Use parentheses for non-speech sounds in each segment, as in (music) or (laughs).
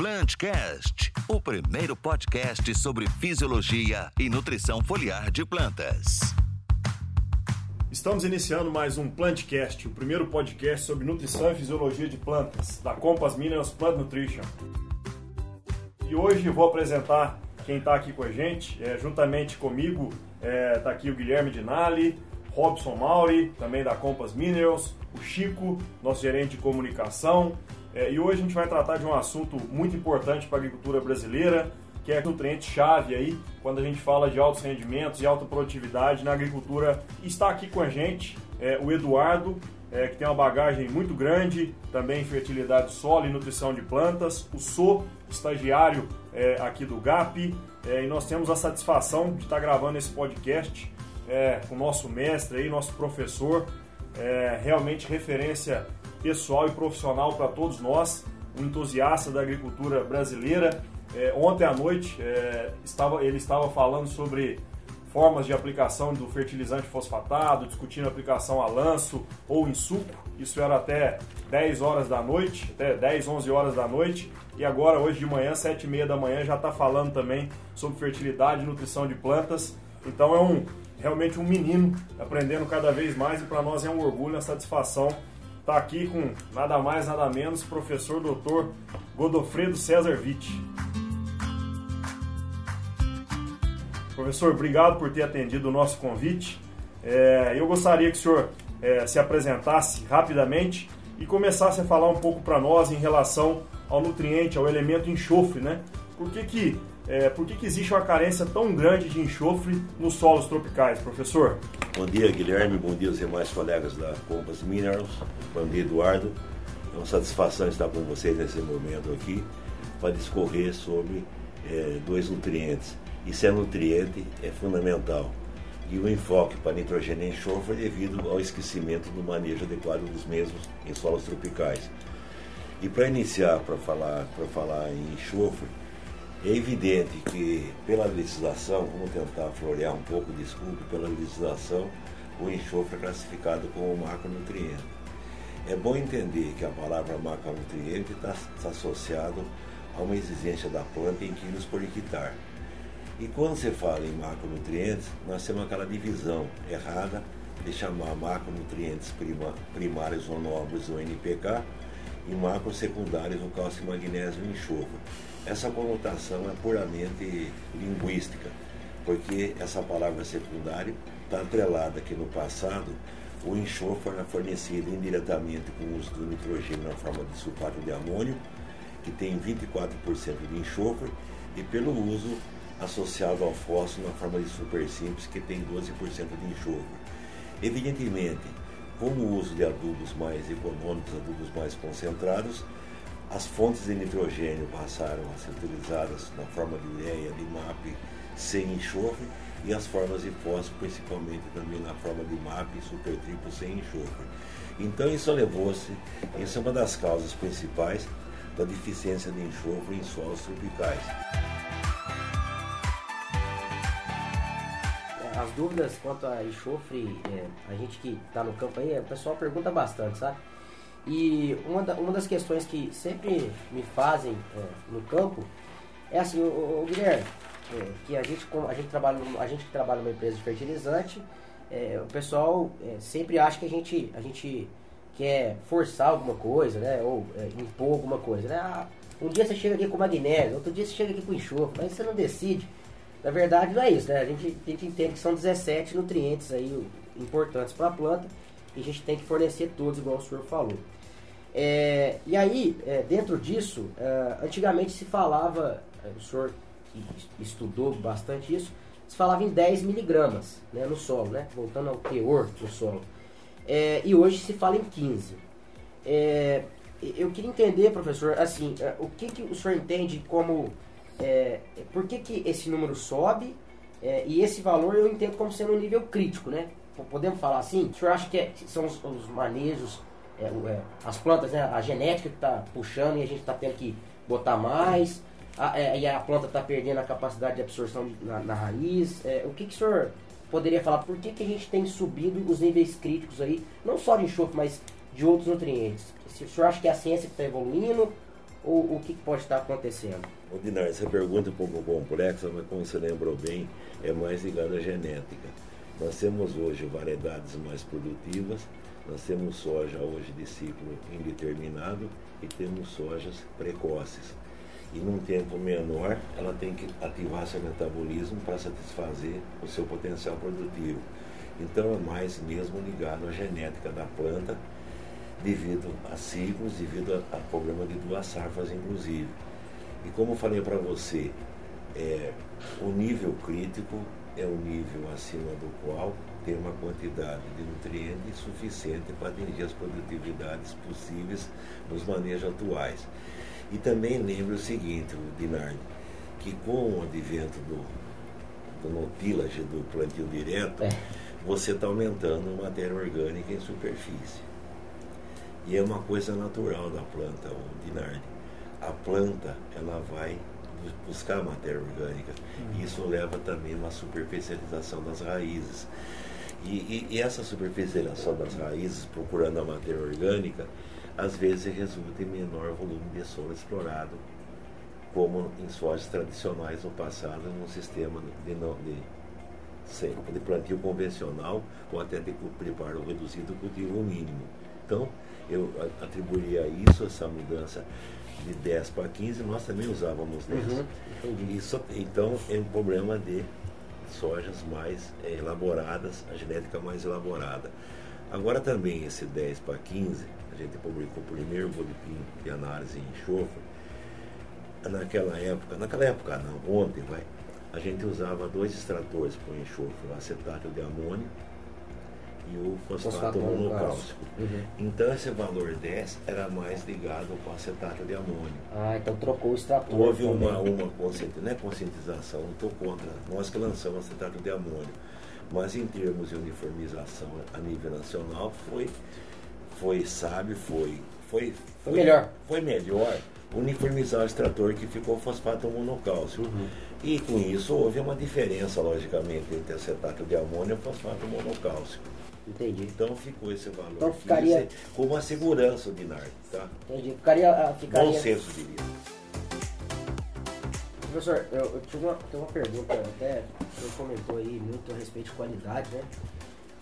Plantcast, o primeiro podcast sobre fisiologia e nutrição foliar de plantas. Estamos iniciando mais um Plantcast, o primeiro podcast sobre nutrição e fisiologia de plantas, da Compass Minerals Plant Nutrition. E hoje vou apresentar quem está aqui com a gente, é, juntamente comigo está é, tá aqui o Guilherme Dinali, Robson Mauri, também da Compass Minerals, o Chico, nosso gerente de comunicação. É, e hoje a gente vai tratar de um assunto muito importante para a agricultura brasileira, que é nutriente-chave aí, quando a gente fala de altos rendimentos e alta produtividade na agricultura. Está aqui com a gente é, o Eduardo, é, que tem uma bagagem muito grande, também em fertilidade solo e nutrição de plantas. O Sou, estagiário é, aqui do GAP, é, e nós temos a satisfação de estar gravando esse podcast é, com o nosso mestre aí, nosso professor, realmente referência pessoal e profissional para todos nós, um entusiasta da agricultura brasileira. É, ontem à noite é, estava, ele estava falando sobre formas de aplicação do fertilizante fosfatado, discutindo aplicação a lanço ou em suco. Isso era até 10 horas da noite, até 10, 11 horas da noite. E agora, hoje de manhã, 7 e meia da manhã, já está falando também sobre fertilidade e nutrição de plantas. Então é um realmente um menino aprendendo cada vez mais e para nós é um orgulho, uma satisfação tá aqui com nada mais, nada menos, professor doutor Godofredo César Witt. Professor, obrigado por ter atendido o nosso convite. É, eu gostaria que o senhor é, se apresentasse rapidamente e começasse a falar um pouco para nós em relação ao nutriente, ao elemento enxofre, né? Por que, que é, por que, que existe uma carência tão grande de enxofre nos solos tropicais, professor? Bom dia, Guilherme. Bom dia aos demais colegas da Compass Minerals. Bom dia, Eduardo. É uma satisfação estar com vocês nesse momento aqui para discorrer sobre é, dois nutrientes. Isso é nutriente, é fundamental. E o enfoque para nitrogênio e enxofre é devido ao esquecimento do manejo adequado dos mesmos em solos tropicais. E para iniciar, para falar, falar em enxofre, é evidente que, pela legislação, vamos tentar florear um pouco, desculpe, pela legislação, o enxofre é classificado como macronutriente. É bom entender que a palavra macronutriente está tá associado a uma exigência da planta em quilos por hectare. E quando você fala em macronutrientes, nós temos aquela divisão errada de chamar macronutrientes prima, primários ou nobres, ou NPK, e macro secundários, o cálcio, magnésio e enxofre. Essa conotação é puramente linguística, porque essa palavra secundário está atrelada que no passado o enxofre era fornecido indiretamente com o uso do nitrogênio na forma de sulfato de amônio, que tem 24% de enxofre, e pelo uso associado ao fósforo na forma de super simples, que tem 12% de enxofre. Evidentemente, com o uso de adubos mais econômicos, adubos mais concentrados, as fontes de nitrogênio passaram a ser utilizadas na forma de ureia, de MAP sem enxofre e as formas de fósforo, principalmente também na forma de MAP e supertriplo sem enxofre. Então isso levou-se, isso é uma das causas principais da deficiência de enxofre em solos tropicais. As dúvidas quanto a enxofre, é, a gente que está no campo aí, o pessoal pergunta bastante, sabe? E uma, da, uma das questões que sempre me fazem é, no campo é assim, o, Guilherme, é, que a gente, a gente trabalha, a gente que trabalha numa empresa de fertilizante, é, o pessoal é, sempre acha que a gente, a gente quer forçar alguma coisa, né? Ou é, impor alguma coisa, né? Ah, um dia você chega aqui com magnésio, outro dia você chega aqui com enxofre, mas você não decide. Na verdade não é isso, né? A gente, a gente entende que são 17 nutrientes aí importantes para a planta a gente tem que fornecer todos, igual o senhor falou. É, e aí, é, dentro disso, é, antigamente se falava, é, o senhor que estudou bastante isso, se falava em 10 miligramas né, no solo, né, voltando ao teor do solo. É, e hoje se fala em 15. É, eu queria entender, professor, assim, o que, que o senhor entende como. por que, que esse número sobe e esse valor eu entendo como sendo um nível crítico, né? Podemos falar assim? O senhor acha que são os, os manejos é, é, as plantas, né, a genética que está puxando e a gente está tendo que botar mais, a, é, e a planta está perdendo a capacidade de absorção na, na raiz. É, o que, que o senhor poderia falar? Por que, que a gente tem subido os níveis críticos aí, não só de enxofre, mas de outros nutrientes? O senhor acha que é a ciência que está evoluindo ou o que pode estar acontecendo? Dinar, essa pergunta é um pouco complexa, mas como você lembrou bem, é mais ligada à genética. Nós temos hoje variedades mais produtivas, nós temos soja hoje de ciclo indeterminado e temos sojas precoces. E num tempo menor, ela tem que ativar seu metabolismo para satisfazer o seu potencial produtivo. Então é mais mesmo ligado à genética da planta, devido a ciclos, devido a, a problema de duas safras, inclusive. E como eu falei para você, é, o nível crítico é o nível acima do qual tem uma quantidade de nutrientes suficiente para atingir as produtividades possíveis nos manejos atuais. E também lembre o seguinte, Dinardi, que com o advento do, do notilage, do plantio direto, é. você está aumentando matéria orgânica em superfície. E é uma coisa natural da planta, o Dinardi. A planta, ela vai buscar matéria orgânica. Uhum. Isso leva também a uma superficialização das raízes. E, e, e, essa superficialização das raízes, procurando a matéria orgânica, às vezes resulta em menor volume de solo explorado, como em sojas tradicionais no passado, num sistema de, de, de plantio convencional ou até de preparo reduzido cultivo mínimo. Então, eu atribuiria isso, essa mudança de 10 para 15, nós também usávamos 10. Uhum, Isso, então é um problema de sojas mais é, elaboradas, a genética mais elaborada. Agora também esse 10 para 15, a gente publicou o primeiro boletim de análise em enxofre. Naquela época, naquela época não, ontem vai, a gente usava dois extratores para o enxofre, o acetato de amônio e o fosfato monocálcico. Uhum. Então esse valor 10 era mais ligado com acetato de amônio. Ah, então trocou o extrator. Houve uma, uma conscientização, não é conscientização, não estou contra, nós que lançamos acetato de amônio. Mas em termos de uniformização a nível nacional foi, foi sábio, foi, foi, foi, foi melhor. Foi melhor uniformizar o extrator que ficou fosfato monocálcico. Uhum. E com isso houve uma diferença, logicamente, entre acetato de amônio e fosfato monocálcico. Entendi. Então ficou esse valor. Então ficaria. Com uma segurança de NAR, tá? Entendi. Ficaria. Ficaria... Bom senso, diria. Professor, eu, eu tive uma, uma pergunta, até o senhor comentou aí muito a respeito de qualidade, né?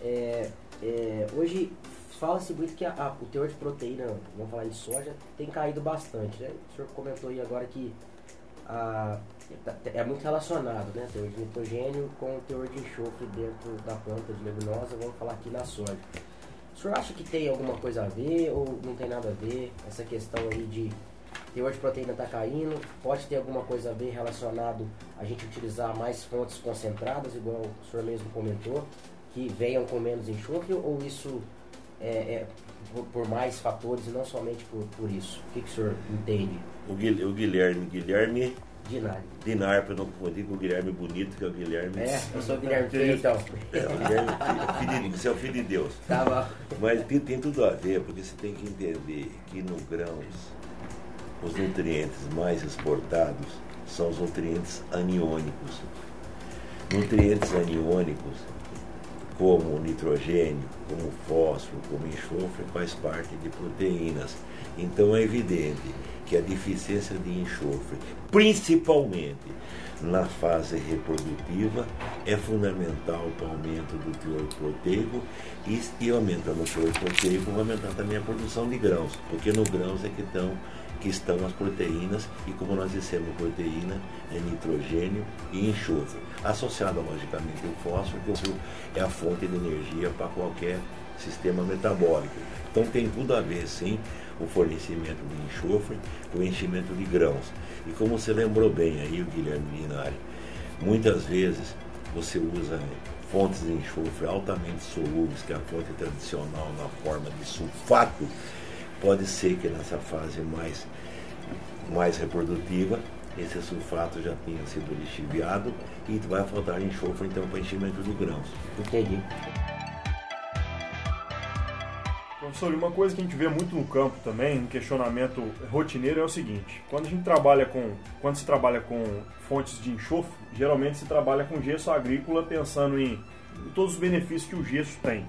É, é, hoje fala-se muito que a, a, o teor de proteína, vamos falar de soja, tem caído bastante, né? O senhor comentou aí agora que a, é muito relacionado, né? Teor de nitrogênio com o teor de enxofre dentro da planta de leguminosa, vamos falar aqui na soja. O senhor acha que tem alguma coisa a ver ou não tem nada a ver? Essa questão aí de teor de proteína está caindo, pode ter alguma coisa a ver relacionado a gente utilizar mais fontes concentradas, igual o senhor mesmo comentou, que venham com menos enxofre, ou isso é, é por, por, mais fatores e não somente por, por isso? O que, que o senhor entende? O Guilherme, Guilherme Dinar. Dinar, para não confundir com o Guilherme Bonito, que é o Guilherme. É, eu sou o Guilherme Filho, então. É, o Guilherme filho, você é o filho de Deus. Tá bom. Mas tem, tem tudo a ver, porque você tem que entender que no grãos, os nutrientes mais exportados são os nutrientes aniônicos. Nutrientes aniônicos, como o nitrogênio, como o fósforo, como o enxofre, faz parte de proteínas. Então é evidente que a deficiência de enxofre, principalmente na fase reprodutiva, é fundamental para o aumento do teor proteico e, e aumentando o teor proteico, vai aumentar também a produção de grãos, porque no grãos é que estão, que estão as proteínas e como nós dissemos, proteína é nitrogênio e enxofre, associado logicamente ao fósforo, que é a fonte de energia para qualquer sistema metabólico. Então tem tudo a ver, sim, o fornecimento de enxofre com o enchimento de grãos. E como você lembrou bem aí, o Guilherme Linari, muitas vezes você usa fontes de enxofre altamente solúveis, que é a fonte tradicional na forma de sulfato. Pode ser que nessa fase mais, mais reprodutiva esse sulfato já tenha sido lixiviado e vai faltar enxofre então para enchimento de grãos. Entendi. Professor, uma coisa que a gente vê muito no campo também, um questionamento rotineiro é o seguinte: quando a gente trabalha com, quando se trabalha com fontes de enxofre, geralmente se trabalha com gesso agrícola pensando em, todos os benefícios que o gesso tem.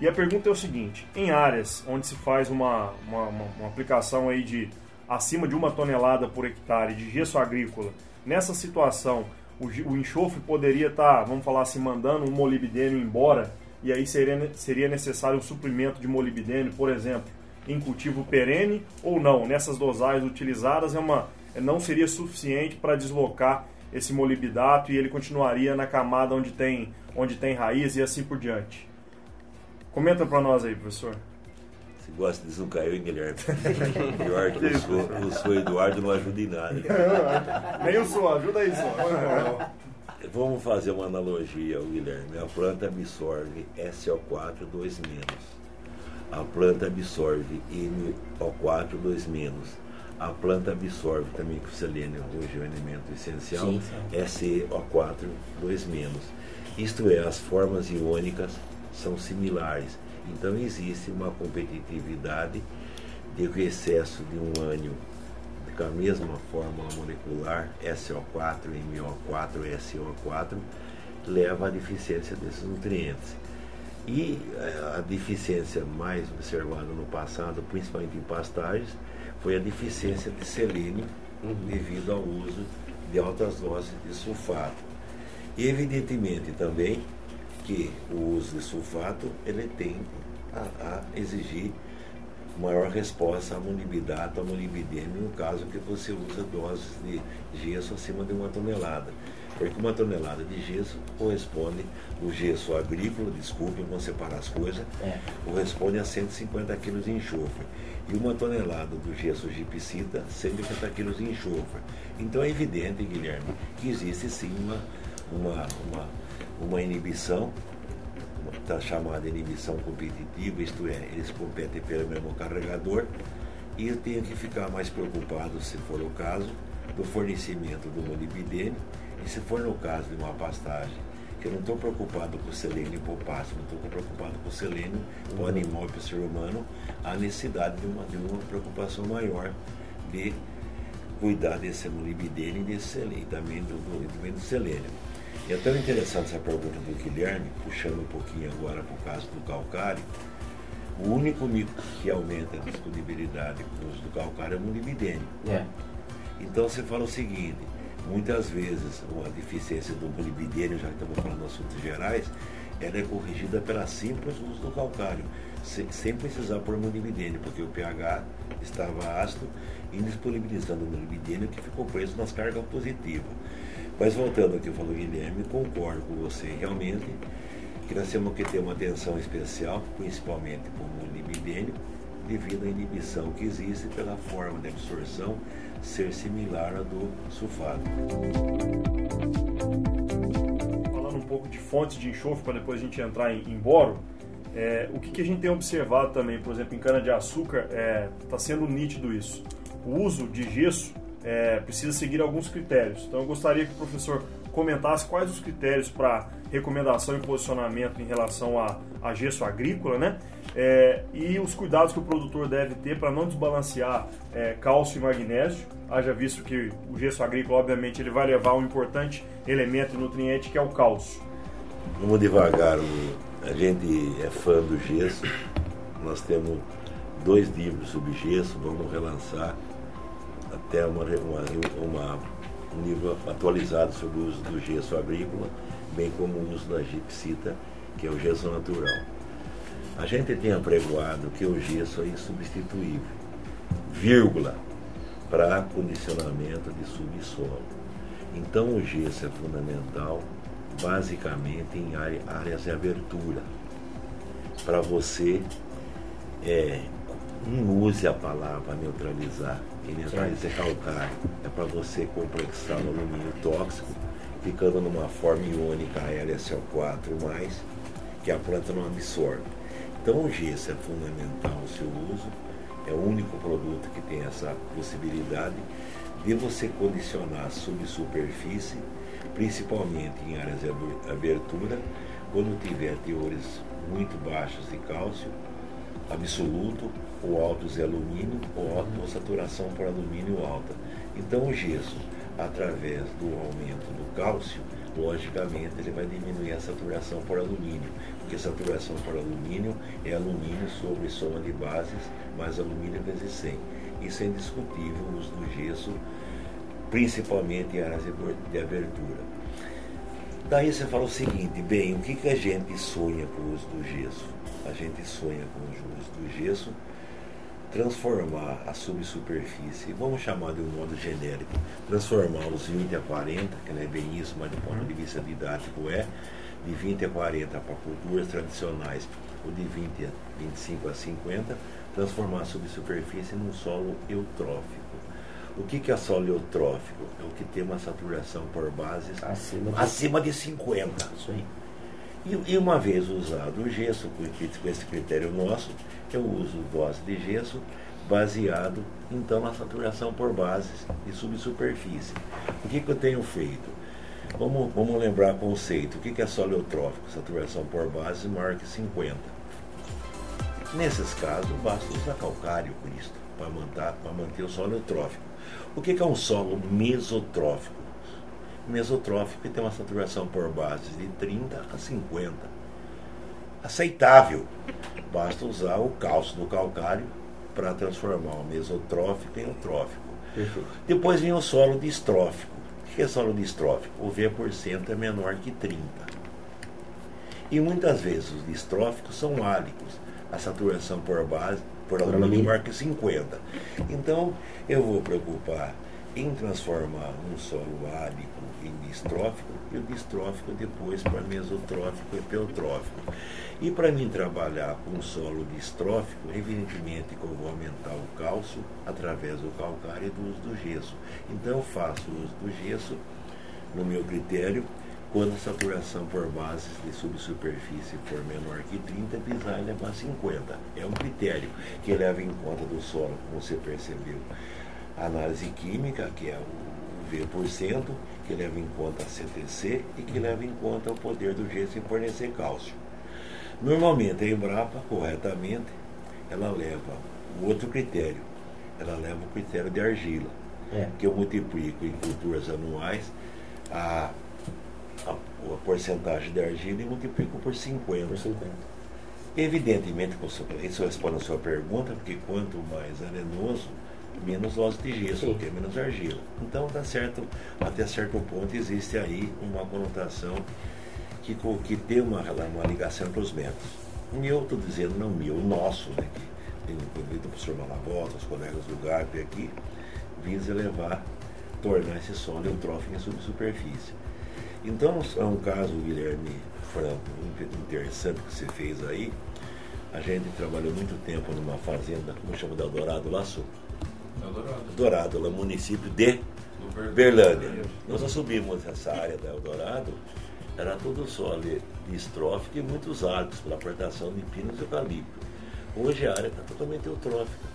E a pergunta é o seguinte: em áreas onde se faz uma, uma, uma, uma aplicação aí de acima de uma tonelada por hectare de gesso agrícola, nessa situação, o, o enxofre poderia estar, tá, vamos falar assim, mandando um molibdênio embora e aí seria, seria necessário um suprimento de molibdênio, por exemplo, em cultivo perene ou não? Nessas dosagens utilizadas é uma, não seria suficiente para deslocar esse molibdato e ele continuaria na camada onde tem, onde tem raiz e assim por diante. Comenta para nós aí, professor. Você gosta de zoom hein, Guilherme? Pior que o sou, Eduardo não ajuda em nada. (laughs) Nem o sou, ajuda aí só. (laughs) Vamos fazer uma analogia, Guilherme. A planta absorve SO4 2 A planta absorve NO4 2 A planta absorve também o selênio, hoje é um elemento essencial, sim, sim. SeO4 2 Isto é, as formas iônicas são similares. Então existe uma competitividade de que o excesso de um ânion com a mesma fórmula molecular SO4, MO4, SO4 leva à deficiência desses nutrientes. E eh, a deficiência mais observada no passado, principalmente em pastagens, foi a deficiência de selênio uhum. devido ao uso de altas doses de sulfato. E evidentemente também que o uso de sulfato ele tem a, a exigir maior resposta à molibdato, à molibdênio, no caso que você usa doses de gesso acima de uma tonelada. Porque uma tonelada de gesso corresponde, o gesso agrícola, desculpe, vamos separar as coisas, é. corresponde a 150 kg de enxofre. E uma tonelada do gesso gipsita, 150 kg de enxofre. Então é evidente, Guilherme, que existe sim uma, uma, uma uma inibição, está chamada inibição competitiva, isto é, eles competem pelo mesmo carregador, e eu tenho que ficar mais preocupado, se for o caso, do fornecimento do molibdênio, e se for no caso de uma pastagem, que eu não estou preocupado com o selênio e potássio, não estou preocupado com o selênio, o animal e o ser humano, há necessidade de uma, de uma preocupação maior de cuidar desse molibdênio e desse selênio, também do, do, também do selênio. E é tão interessante essa pergunta do Guilherme, puxando um pouquinho agora para o caso do calcário. O único mito que aumenta a disponibilidade para uso do calcário é o molibdênio. É. Então você fala o seguinte, muitas vezes a deficiência do molibdênio, já que estamos falando de assuntos gerais, ela é corrigida pela simples uso do calcário, sem, sem precisar pôr molibdênio, porque o pH estava ácido, indisponibilizando o molibdênio que ficou preso nas cargas positivas. Mas voltando ao que falou Guilherme, concordo com você realmente que nós temos que ter uma atenção especial, principalmente com o libidênio, devido à inibição que existe pela forma de absorção ser similar à do sulfato. Falando um pouco de fontes de enxofre, para depois a gente entrar em, em boro, é, o que, que, a gente tem observado também, por exemplo, em cana-de-açúcar, está é, tá sendo nítido isso. O uso de gesso é, precisa seguir alguns critérios. Então eu gostaria que o professor comentasse quais os critérios para recomendação e posicionamento em relação a, a gesso agrícola, né? É, e os cuidados que o produtor deve ter para não desbalancear é, cálcio e magnésio, haja visto que o gesso agrícola, obviamente, ele vai levar um importante elemento e nutriente que é o cálcio. Vamos devagar, a gente é fã do gesso, nós temos dois livros sobre gesso, vamos relançar até uma, uma, uma, um livro atualizado sobre o uso do gesso agrícola, bem como o uso da gipsita, que é o gesso natural. A gente tem apregoado que o gesso é insubstituível, vírgula, para condicionamento de subsolo. Então o gesso é fundamental basicamente em áreas de abertura. Para você, é, não use a palavra neutralizar, que calcário é para você complexar o alumínio tóxico, ficando numa forma iônica LSO4+, que a planta não absorve. Então o gesso é fundamental o seu uso, é o único produto que tem essa possibilidade de você condicionar a subsuperfície, principalmente em áreas de abertura, quando tiver teores muito baixos de cálcio, absoluto ou altos de alumínio ou, alto, ou saturação por alumínio alta. Então o gesso, através do aumento do cálcio, logicamente ele vai diminuir a saturação por alumínio, porque saturação por alumínio é alumínio sobre soma de bases mais alumínio vezes 100. Isso é indiscutível, o uso do gesso, principalmente em áreas de abertura. Daí você fala o seguinte, bem, o que, que a gente sonha com o uso do gesso? A gente sonha com o uso do gesso transformar a subsuperfície, vamos chamar de um modo genérico, transformar os 20 a 40, que não é bem isso, mas do ponto de vista didático é, de 20 a 40 para culturas tradicionais, ou de 20 a 25 a 50, transformar a subsuperfície num solo eutrófico. O que, que é solo eutrófico? É o que tem uma saturação por bases acima de, acima de 50. Isso aí. E, e, uma vez usado o gesso, com esse critério nosso, eu uso dose de gesso baseado então na saturação por bases e subsuperfície. O que, que eu tenho feito? Vamos, vamos lembrar o conceito. O que, que é solo eutrófico? Saturação por bases maior que 50. Nesses casos, basta usar calcário Cristo para manter, manter o solo eutrófico. O que, que é um solo mesotrófico? Mesotrófico tem uma saturação por bases de 30 a 50. Aceitável. Basta usar o cálcio do calcário para transformar o mesotrófico em eutrófico. Depois vem o solo distrófico. O que é solo distrófico? O V% é menor que 30. E muitas vezes os distróficos são álicos. A saturação por base por alumínio marca 50. Então eu vou preocupar em transformar um solo árido em distrófico e o distrófico depois para mesotrófico e epiotrófico. E para mim trabalhar com solo distrófico, evidentemente que eu vou aumentar o cálcio através do calcário e do uso do gesso. Então eu faço o uso do gesso, no meu critério, quando a saturação por bases de subsuperfície for menor que 30, pisar e levar 50. É um critério que leva em conta do solo, como você percebeu análise química, que é o V%, que leva em conta a CTC e que leva em conta o poder do gesso em fornecer cálcio. Normalmente a Embrapa, corretamente, ela leva o outro critério, ela leva o critério de argila, é. que eu multiplico em culturas anuais a, a, a porcentagem de argila e multiplico por 50. Por 50. Evidentemente, isso responde a sua pergunta, porque quanto mais arenoso, menos dose de gesso, Sim. porque é menos argila. Então, tá certo, até certo ponto existe aí uma conotação que, que tem uma, uma ligação entre os métodos. E eu estou dizendo, não meu, o nosso, né, que tem o professor Malabota, os colegas do GAP aqui, visa levar, tornar esse solo eutrófico em subsuperfície. Então, é um caso, Guilherme Franco, interessante que você fez aí. A gente trabalhou muito tempo numa fazenda, como chama de Eldorado, Laço. Eldorado. Eldorado, lá município de Berlândia. Nós subimos essa área da Eldorado, era tudo só ali distrófico e muitos arcos pela plantação de pinos e eucalipto. Hoje a área está totalmente eutrófica.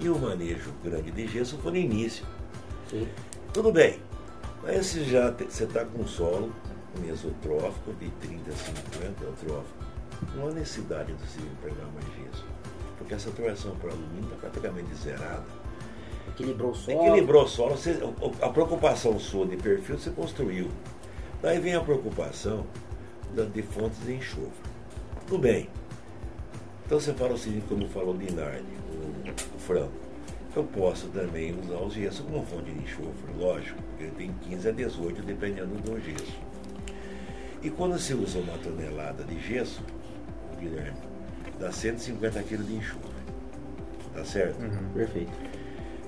E o manejo grande de gesso foi no início. Sim. Tudo bem, mas se já você está com solo mesotrófico de 30 a 50 eutrófico, não há necessidade de você empregar mais gesso, porque a saturação por alumínio está praticamente zerada. Equilibrou o solo. Equilibrou o solo. Você, a preocupação sua de perfil você construiu. Daí vem a preocupação de fontes de enxofre. Tudo bem. Então você fala o seguinte, como falou o Dinardi, o, o Franco. Eu posso também usar os gesso como fonte de enxofre, lógico, porque ele tem 15 a 18 dependendo do gesso. E quando se usa uma tonelada de gesso, Guilherme, dá 150 kg de enxofre. Tá certo? Uhum, perfeito.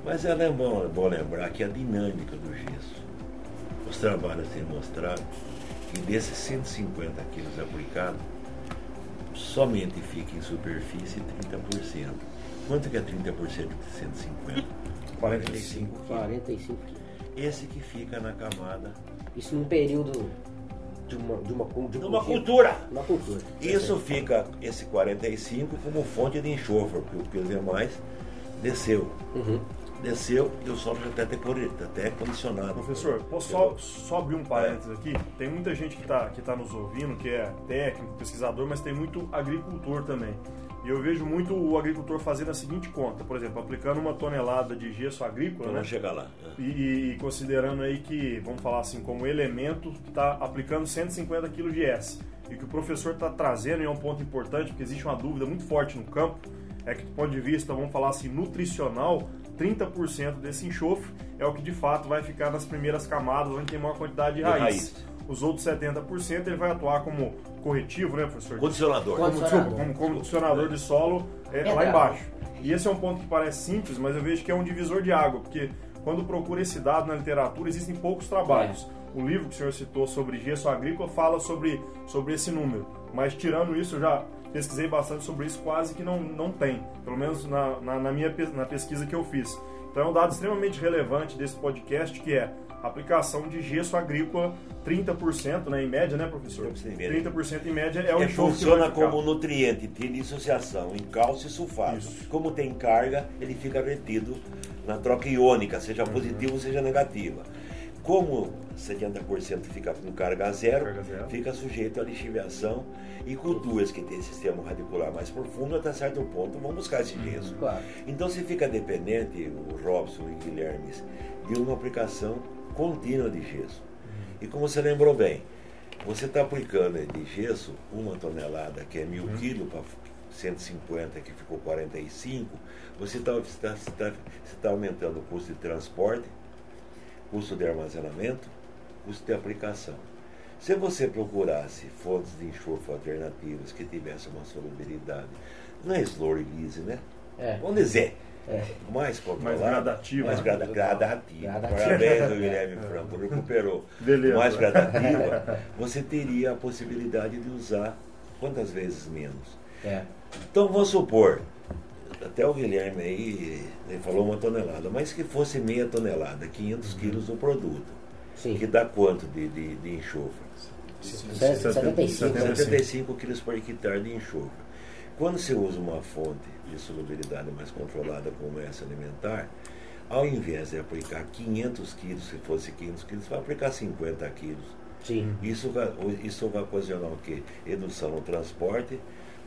Mas é bom, bom lembrar que a dinâmica do gesso. Os trabalhos têm mostrado que desses 150 quilos aplicados, somente fica em superfície 30%. Quanto que é 30% de 150? 45 (laughs) quilos. 45 quilos. Esse que fica na camada. Isso num período de uma, de uma, de uma cultura. Uma cultura. Isso fica, esse 45, como fonte de enxofre, porque o demais desceu. Uhum desceu e o solo já está até, até condicionado. Professor, posso só, só abrir um parênteses aqui? Tem muita gente que está que tá nos ouvindo, que é técnico, pesquisador, mas tem muito agricultor também. E eu vejo muito o agricultor fazendo a seguinte conta, por exemplo, aplicando uma tonelada de gesso agrícola, vamos né? chegar lá. É. E, e, considerando aí que, vamos falar assim, como elemento, está aplicando 150 kg de S. E que o professor está trazendo, e é um ponto importante, porque existe uma dúvida muito forte no campo, é que do ponto de vista, vamos falar assim, nutricional, 30% desse enxofre é o que de fato vai ficar nas primeiras camadas, onde tem maior quantidade de De raiz. raiz. Os outros 70% ele vai atuar como corretivo, né, professor? Condicionador. como, Condicionador. desculpa, como condicionador de solo é, lá Pedrada. embaixo. E esse é um ponto que parece simples, mas eu vejo que é um divisor de água, porque quando procura esse dado na literatura, existem poucos trabalhos. É. O livro que o senhor citou sobre gesso agrícola fala sobre, sobre esse número. Mas tirando isso, eu já pesquisei bastante sobre isso, quase que não, não tem. Pelo menos na, na, na minha na pesquisa que eu fiz. Então é um dado extremamente relevante desse podcast, que é aplicação de gesso agrícola, 30%, né, em média, né, professor? 30% em média. 30% em média é o É, funciona como nutriente, tem dissociação em cálcio e sulfato. Isso. Como tem carga, ele fica retido na troca iônica, seja positiva ou seja negativa. Como 70% fica com carga zero, Carga zero. fica sujeito à lixiviação e culturas que têm sistema radicular mais profundo, até certo ponto vão buscar esse gesso. Claro. Então se fica dependente, o Robson e o Guilherme, de uma aplicação contínua de gesso. E como você lembrou bem, você está aplicando de gesso uma tonelada, que é mil quilos, para 150, que ficou 45, você está tá, tá, você tá aumentando o custo de transporte, custo de armazenamento, custo de aplicação. Se você procurasse fontes de enxofre alternativas que tivessem uma solubilidade, não é slow release, né? É. Vamos dizer, É. mais controlada, Mais gradativa, mais né? grada, gradativa. Gradativa. Parabéns, ao (laughs) Guilherme Franco, recuperou. Beleza. Mais gradativa, você teria a possibilidade de usar quantas vezes menos. É. Então vamos supor, até o Guilherme aí ele falou uma tonelada, mas que fosse meia tonelada, 500 quilos do produto, Sim. que dá quanto de, de, de enxofre? 75. 75 quilos por hectare de enxofre. Quando você usa uma fonte de solubilidade mais controlada como essa alimentar, ao invés de aplicar 500 quilos, se fosse 500 quilos, você vai aplicar 50 quilos. Sim. Isso vai, isso vai ocasionar o quê? Redução no transporte,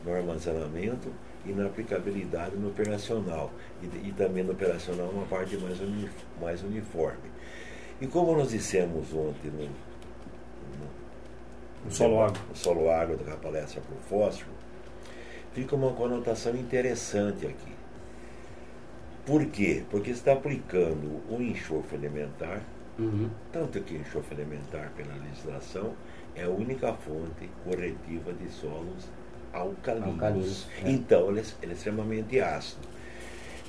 no armazenamento e na aplicabilidade no operacional. E, e também no operacional uma parte mais, uni, mais uniforme. E como nós dissemos ontem no, O solo água. o solo água da palestra para o fósforo, fica uma conotação interessante aqui. Por quê? Porque está aplicando o enxofre alimentar, Uhum. tanto que o enxofre alimentar, pela legislação, é a única fonte corretiva de solos alcalinos. Alcalinos, é. Então, ele é, ele é extremamente ácido.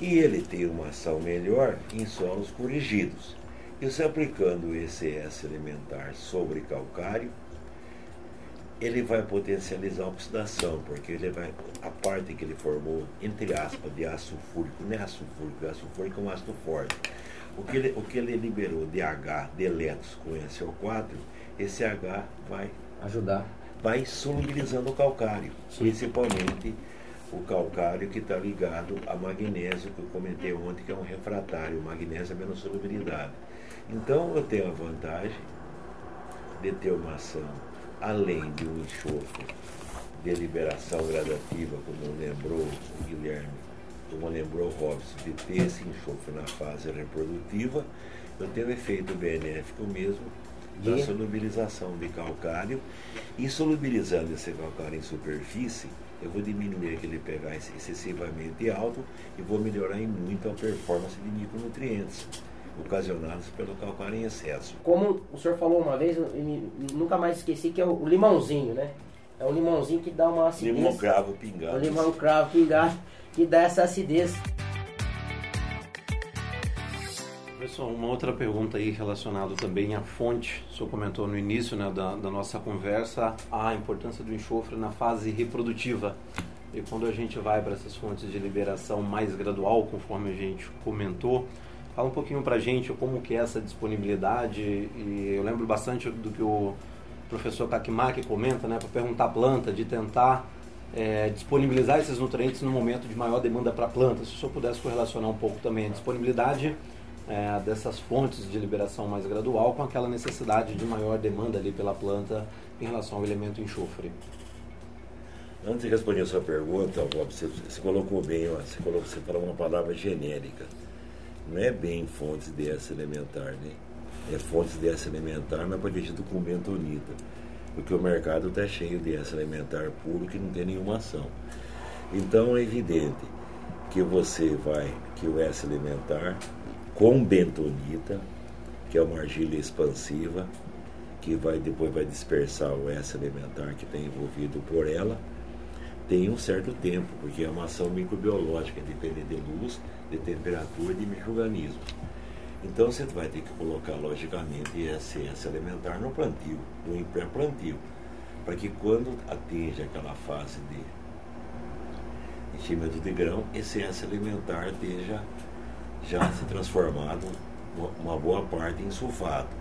E ele tem uma ação melhor em solos corrigidos. E você aplicando o ECS alimentar sobre calcário, ele vai potencializar a oxidação, porque ele vai, a parte que ele formou, entre aspas, de ácido sulfúrico, não é ácido sulfúrico, ácido sulfúrico é um ácido forte. O que, ele, o que ele liberou de H, de elétrons com SO4, esse H vai, Ajudar. vai solubilizando o calcário, Sim. principalmente o calcário que está ligado a magnésio, que eu comentei ontem, que é um refratário, o magnésio é menos solubilidade. Então eu tenho a vantagem de ter uma ação além de um enxofre de liberação gradativa, como lembrou o Guilherme, como lembrou o Robson, de ter esse enxofre na fase reprodutiva, eu tenho um efeito benéfico mesmo da solubilização de calcário. E solubilizando esse calcário em superfície, eu vou diminuir aquele pH excessivamente alto e vou melhorar em muito a performance de micronutrientes ocasionados pelo calcário em excesso. Como o senhor falou uma vez, nunca mais esqueci, que é o limãozinho, né? É um limãozinho que dá uma acidez. Limão cravo O pingado. limão cravo pingado, que dá essa acidez. Pessoal, uma outra pergunta aí relacionada também à fonte. O senhor comentou no início né, da, da nossa conversa a importância do enxofre na fase reprodutiva. E quando a gente vai para essas fontes de liberação mais gradual, conforme a gente comentou, fala um pouquinho para gente como que é essa disponibilidade. E eu lembro bastante do que o professor Kakimaki comenta, né, para perguntar a planta, de tentar é, disponibilizar esses nutrientes no momento de maior demanda para a planta. Se o senhor pudesse correlacionar um pouco também a disponibilidade é, dessas fontes de liberação mais gradual com aquela necessidade de maior demanda ali pela planta em relação ao elemento enxofre. Antes de responder a sua pergunta, Bob, você, você colocou bem, você, colocou, você falou uma palavra genérica. Não é bem fontes de essa elementar, né? É fontes de essa elementar, mas protegido com bentonita. Porque o mercado está cheio de essa elementar puro que não tem nenhuma ação. Então é evidente que você vai, que o S elementar com bentonita, que é uma argila expansiva, que vai depois vai dispersar o S elementar que tem envolvido por ela, tem um certo tempo, porque é uma ação microbiológica, depende de luz, de temperatura e de microorganismos. Então você vai ter que colocar, logicamente, esse S elementar no plantio, no pré-plantio, para que quando atinja aquela fase de enchimento de grão, esse S elementar esteja já se transformado uma boa parte em sulfato.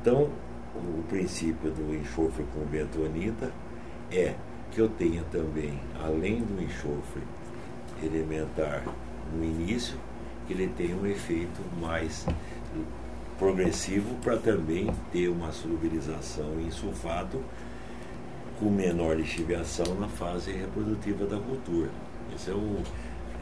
Então, o princípio do enxofre com bentonita é que eu tenha também, além do enxofre elementar no início, que ele tenha um efeito mais progressivo para também ter uma solubilização em sulfato com menor lixiviação na fase reprodutiva da cultura. Esse é o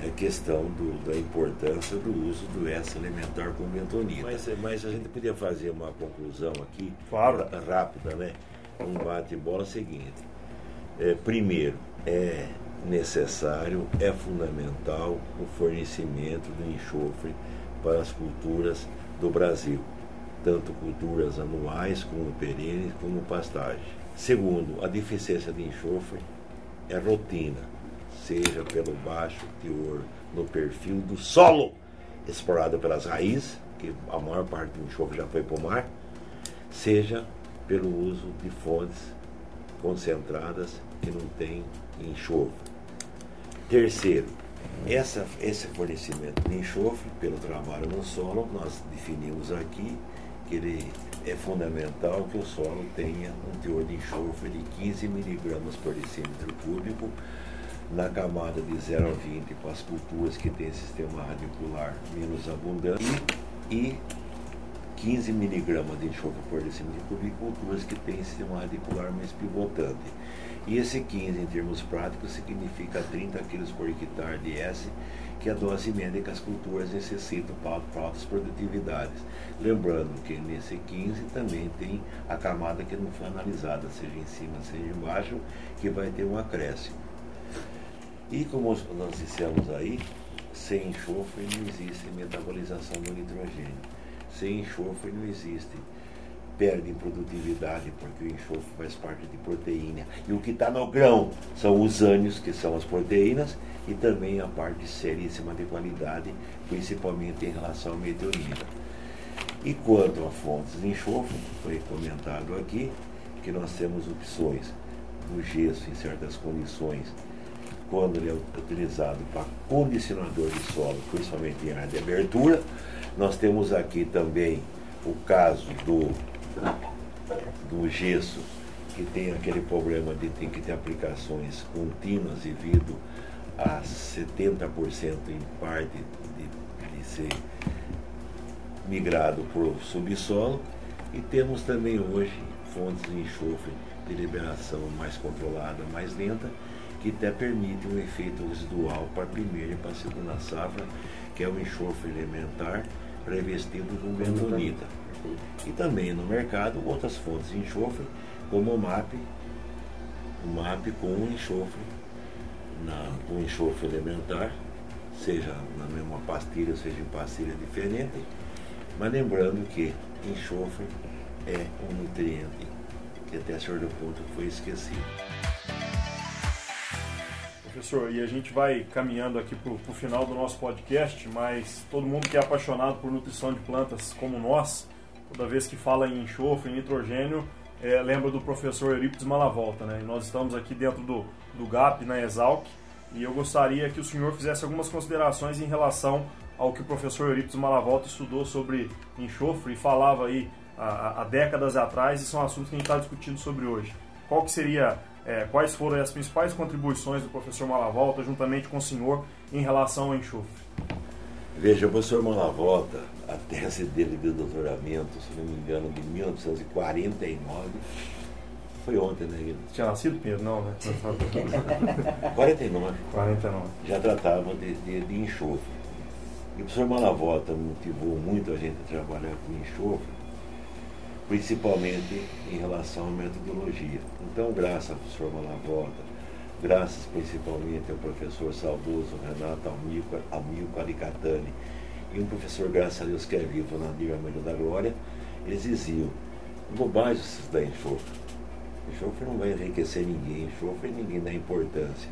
é questão do, da importância do uso do S elementar com bentonita. Mas, mas a gente podia fazer uma conclusão aqui, claro. rápida, né? Um bate-bola seguinte. É, primeiro, é necessário, é fundamental o fornecimento do enxofre para as culturas do Brasil, tanto culturas anuais como perenes, como pastagem. Segundo, a deficiência de enxofre é rotina seja pelo baixo teor no perfil do solo explorado pelas raízes, que a maior parte do enxofre já foi para o mar, seja pelo uso de fontes concentradas que não têm enxofre. Terceiro, essa, esse fornecimento de enxofre, pelo trabalho no solo, nós definimos aqui que ele é fundamental que o solo tenha um teor de enxofre de 15 miligramas por decímetro cúbico na camada de 0 a 20 para as culturas que têm sistema radicular menos abundante e 15 miligramas de enxofre por decímetro cúbico culturas que têm sistema radicular mais pivotante. E esse 15, em termos práticos, significa 30 kg por hectare de S, que é a dose média que as culturas necessitam para, para altas produtividades. Lembrando que nesse 15 também tem a camada que não foi analisada, seja em cima, seja embaixo, que vai ter um acréscimo. E como nós dissemos aí, sem enxofre não existe metabolização do nitrogênio. Sem enxofre não existe perde produtividade, porque o enxofre faz parte de proteína. E o que está no grão são os ânions, que são as proteínas, e também a parte seríssima de qualidade, principalmente em relação ao meteorita. E quanto a fontes de enxofre, foi comentado aqui que nós temos opções do gesso em certas condições quando ele é utilizado para condicionador de solo, principalmente em área de abertura. Nós temos aqui também o caso do, do gesso, que tem aquele problema de ter que ter aplicações contínuas devido a 70% em parte de, de ser migrado para o subsolo. E temos também hoje fontes de enxofre de liberação mais controlada, mais lenta, que até permite um efeito residual para a primeira e para a segunda safra, que é o enxofre elementar revestido com bentonita. E também no mercado outras fontes de enxofre, como o MAP, o MAP com enxofre, na, com enxofre elementar, seja na mesma pastilha, seja em pastilha diferente, mas lembrando que enxofre é um nutriente que até certo ponto foi esquecido. Professor, e a gente vai caminhando aqui para o final do nosso podcast, mas todo mundo que é apaixonado por nutrição de plantas como nós, toda vez que fala em enxofre, em nitrogênio, é, lembra do professor Eurípides Malavolta, né? E nós estamos aqui dentro do, do GAP, na Exalc, e eu gostaria que o senhor fizesse algumas considerações em relação ao que o professor Eurípides Malavolta estudou sobre enxofre e falava aí há, há décadas atrás, e são assuntos que a gente está discutindo sobre hoje. Qual que seria é, quais foram as principais contribuições do professor Malavolta, juntamente com o senhor, em relação ao enxofre? Veja, o professor Malavolta, a tese dele de doutoramento, se não me engano, de 1949, foi ontem, né, Guilherme? Tinha nascido, Pedro? Não, né? (laughs) 49. 49. Já tratava de, de, de enxofre. E o professor Malavolta motivou muito a gente a trabalhar com enxofre, principalmente em relação à metodologia. Então, graças ao professor Malavolta, graças principalmente ao professor saudoso Renato Amilco, Amilco Alicatani e um professor, graças a Deus, que é vivo, Nadir Amelio da Glória, eles diziam, bobagem se estudar enxofre. Enxofre não vai enriquecer ninguém, enxofre ninguém dá importância.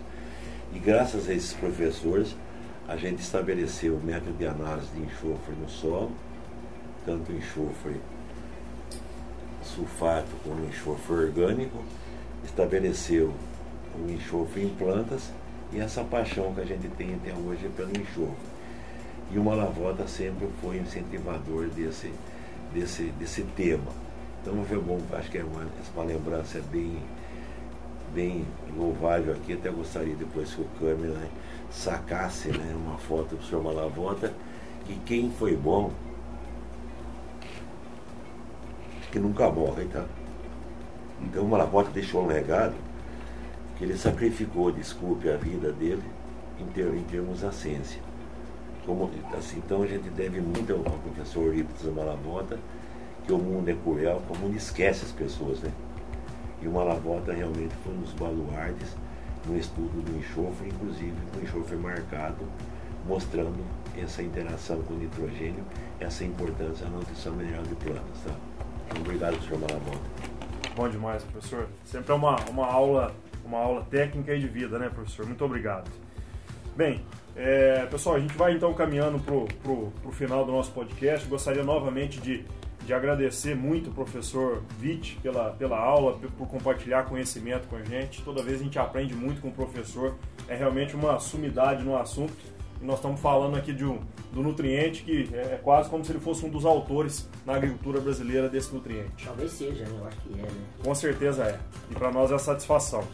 E graças a esses professores, a gente estabeleceu o método de análise de enxofre no solo, tanto enxofre sulfato como enxofre orgânico, estabeleceu o enxofre em plantas e essa paixão que a gente tem até hoje pelo enxofre. E o Malavota sempre foi incentivador desse, desse, desse tema. Então foi bom, acho que é uma, uma lembrança bem, bem louvável aqui. Até gostaria depois que o câmera né, sacasse né, uma foto do senhor Malavota. E quem foi bom, que nunca morre, tá? Então o Malavota deixou um legado que ele sacrificou, desculpe, a vida dele em termos da ciência. Como, assim, então a gente deve muito ao professor Eurípides Malabota, que o mundo é cruel, que o mundo esquece as pessoas, né? E o Malabota realmente foi um dos baluartes no estudo do enxofre, inclusive o enxofre marcado, mostrando essa interação com o nitrogênio, essa importância da nutrição mineral de plantas, tá? Obrigado, senhor Malabota. Bom demais, professor. Sempre é uma, uma aula uma aula técnica e de vida, né, professor? Muito obrigado. Bem, é, pessoal, a gente vai então caminhando para o final do nosso podcast. Gostaria novamente de, de agradecer muito o professor Witt pela, pela aula, por compartilhar conhecimento com a gente. Toda vez a gente aprende muito com o professor, é realmente uma sumidade no assunto. E nós estamos falando aqui de um, do nutriente que é, é quase como se ele fosse um dos autores na agricultura brasileira desse nutriente. Talvez seja, né? Eu acho que é, né? Com certeza é. E para nós é satisfação.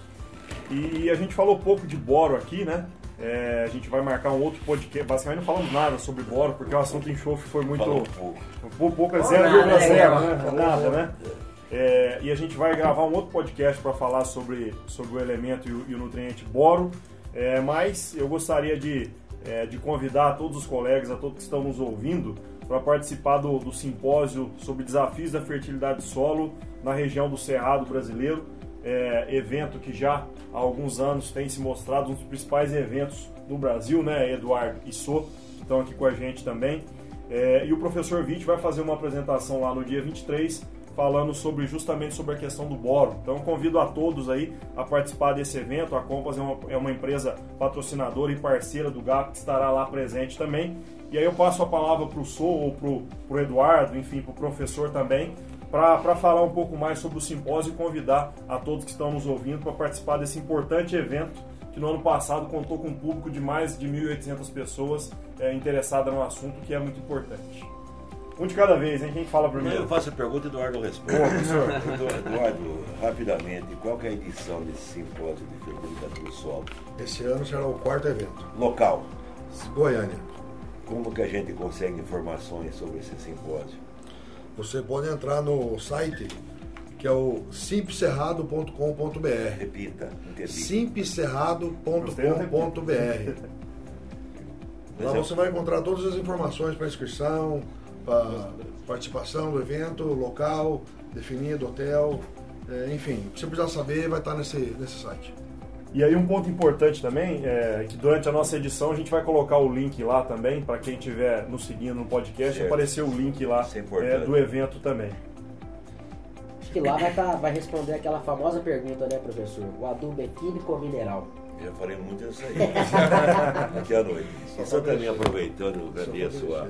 E a gente falou pouco de boro aqui, né? É, a gente vai marcar um outro podcast. Basicamente não falamos nada sobre boro, porque o assunto enxofre foi muito. Falou pouco. Pouco, pouco é 0,0, né? Nada, né? É, e a gente vai gravar um outro podcast para falar sobre, sobre o elemento e o, e o nutriente boro. É, mas eu gostaria de, é, de convidar a todos os colegas, a todos que estão nos ouvindo, para participar do, do simpósio sobre desafios da fertilidade do solo na região do Cerrado brasileiro é, evento que já há alguns anos tem se mostrado um dos principais eventos no Brasil, né? Eduardo e Sô estão aqui com a gente também. É, e o professor Witt vai fazer uma apresentação lá no dia 23, falando sobre justamente sobre a questão do boro. Então convido a todos aí a participar desse evento. A Compass é uma, é uma empresa patrocinadora e parceira do GAP que estará lá presente também. E aí eu passo a palavra para o Sô ou para o Eduardo, enfim, para o professor também, para falar um pouco mais sobre o simpósio e convidar a todos que estão nos ouvindo para participar desse importante evento que no ano passado contou com um público de mais de 1.800 pessoas é, interessadas no assunto, que é muito importante. Um de cada vez, hein? Quem fala primeiro? Eu faço a pergunta e Eduardo responde. (laughs) Eduardo, rapidamente, qual é a edição desse simpósio de fertilidade do solo? Esse ano será o quarto evento. Local. Goiânia. Como que a gente consegue informações sobre esse simpósio? Você pode entrar no site que é o simpcerrado.com.br. Repita, entendi. simpcerrado.com.br. Lá você vai encontrar todas as informações para inscrição, para participação do evento, local, definido, hotel, é, enfim, o que você precisar saber vai estar nesse, nesse site. E aí um ponto importante também é que durante a nossa edição a gente vai colocar o link lá também, para quem estiver nos seguindo no podcast, Certo. aparecer o link lá é é, do evento também. Acho que lá vai, tá- vai responder aquela famosa pergunta, né, professor? O adubo é químico ou mineral? Já falei muito isso aí. (laughs) Aqui à noite. E só também aproveitando, agradeço a,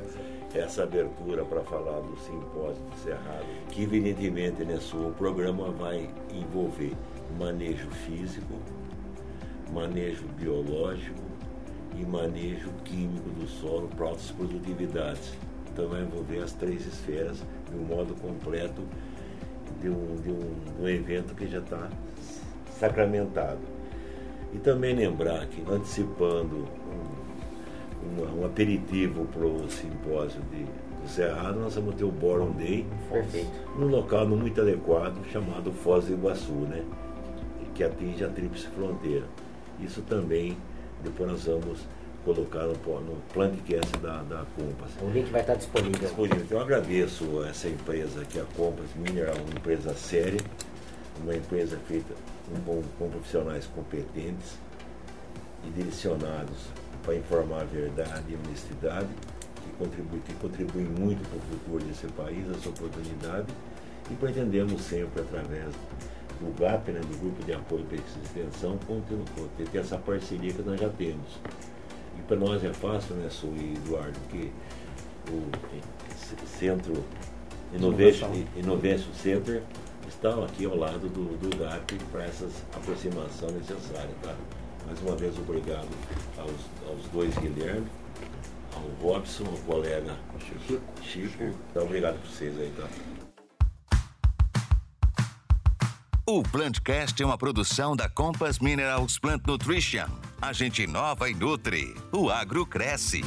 essa abertura para falar do simpósio de Cerrado, que evidentemente né, o programa vai envolver manejo físico, manejo biológico e manejo químico do solo para altas produtividades. Então vai envolver as três esferas de um modo completo de um, de um, de um evento que já está sacramentado. E também lembrar que, antecipando um, um, aperitivo para o simpósio de, do Cerrado, nós vamos ter o Boron Day Perfeito. num local muito adequado chamado Foz do Iguaçu, né? que atinge a tríplice fronteira. Isso também, depois nós vamos colocar no, no plantcast da, da Compass. O link vai estar disponível. Disponível. Então eu agradeço a essa empresa aqui, a Compass Mineral, uma empresa séria, uma empresa feita com, com- profissionais competentes, e direcionados para informar a verdade e a honestidade, que contribuem que contribui muito para o futuro desse país, essa oportunidade, e pretendemos sempre, através do GAP, né, do Grupo de Apoio para a Extensão, ter, ter essa parceria que nós já temos. E para nós é fácil, né, Su e Eduardo, que o Centro Innovation, Innovation Center está aqui ao lado do, do GAP para essa aproximação necessária. Tá? Mais uma vez, obrigado aos, aos dois Guilherme, ao Robson, ao colega Chico. Chico. Então, obrigado por vocês aí, tá? O Plantcast é uma produção da Compass Minerals Plant Nutrition. A gente inova e nutre. O agro cresce.